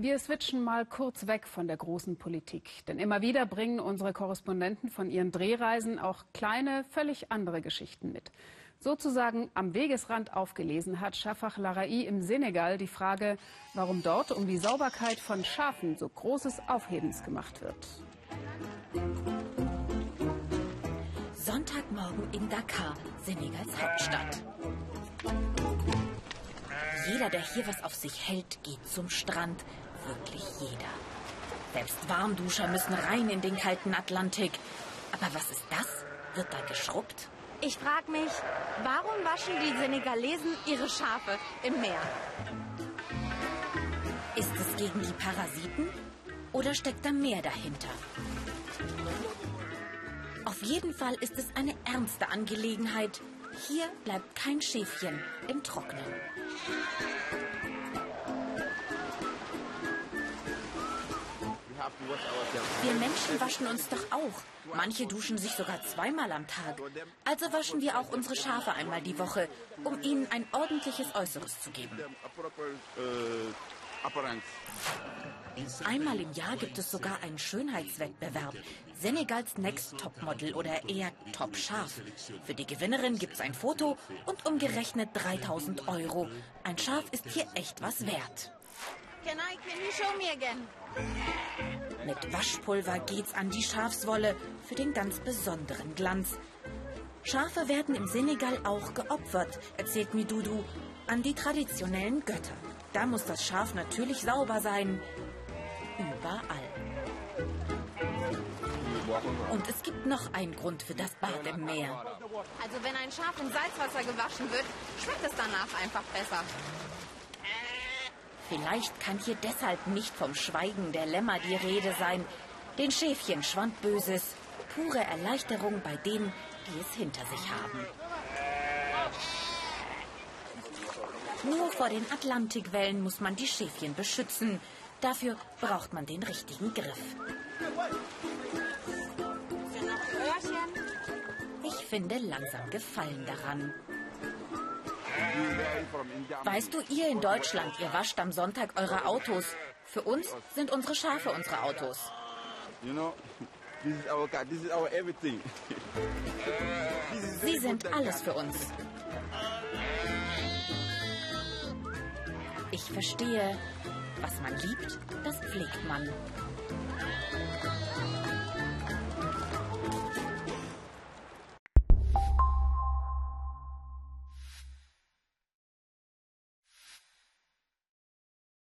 Wir switchen mal kurz weg von der großen Politik. Denn immer wieder bringen unsere Korrespondenten von ihren Drehreisen auch kleine, völlig andere Geschichten mit. Sozusagen am Wegesrand aufgelesen hat Shafak Larai im Senegal die Frage, warum dort um die Sauberkeit von Schafen so großes Aufhebens gemacht wird. Sonntagmorgen in Dakar, Senegals Hauptstadt. Jeder, der hier was auf sich hält, geht zum Strand wirklich jeder. Selbst Warmduscher müssen rein in den kalten Atlantik. Aber was ist das? Wird da geschrubbt? Ich frage mich, warum waschen die Senegalesen ihre Schafe im Meer? Ist es gegen die Parasiten oder steckt da mehr dahinter? Auf jeden Fall ist es eine ernste Angelegenheit. Hier bleibt kein Schäfchen im Trocknen. Wir Menschen waschen uns doch auch. Manche duschen sich sogar zweimal am Tag. Also waschen wir auch unsere Schafe einmal die Woche, um ihnen ein ordentliches Äußeres zu geben. Einmal im Jahr gibt es sogar einen Schönheitswettbewerb. Senegals Next Top Model oder eher Top Schaf. Für die Gewinnerin gibt es ein Foto und umgerechnet 3000 Euro. Ein Schaf ist hier echt was wert. Can I, can you show me again? Mit Waschpulver geht's an die Schafswolle für den ganz besonderen Glanz. Schafe werden im Senegal auch geopfert, erzählt Midudu, an die traditionellen Götter. Da muss das Schaf natürlich sauber sein. Überall. Und es gibt noch einen Grund für das Bad im Meer. Also wenn ein Schaf in Salzwasser gewaschen wird, schmeckt es danach einfach besser. Vielleicht kann hier deshalb nicht vom Schweigen der Lämmer die Rede sein. Den Schäfchen schwand Böses. Pure Erleichterung bei denen, die es hinter sich haben. Nur vor den Atlantikwellen muss man die Schäfchen beschützen. Dafür braucht man den richtigen Griff. Ich finde langsam Gefallen daran. Weißt du, ihr in Deutschland, ihr wascht am Sonntag eure Autos. Für uns sind unsere Schafe unsere Autos. Sie sind alles für uns. Ich verstehe, was man liebt, das pflegt man.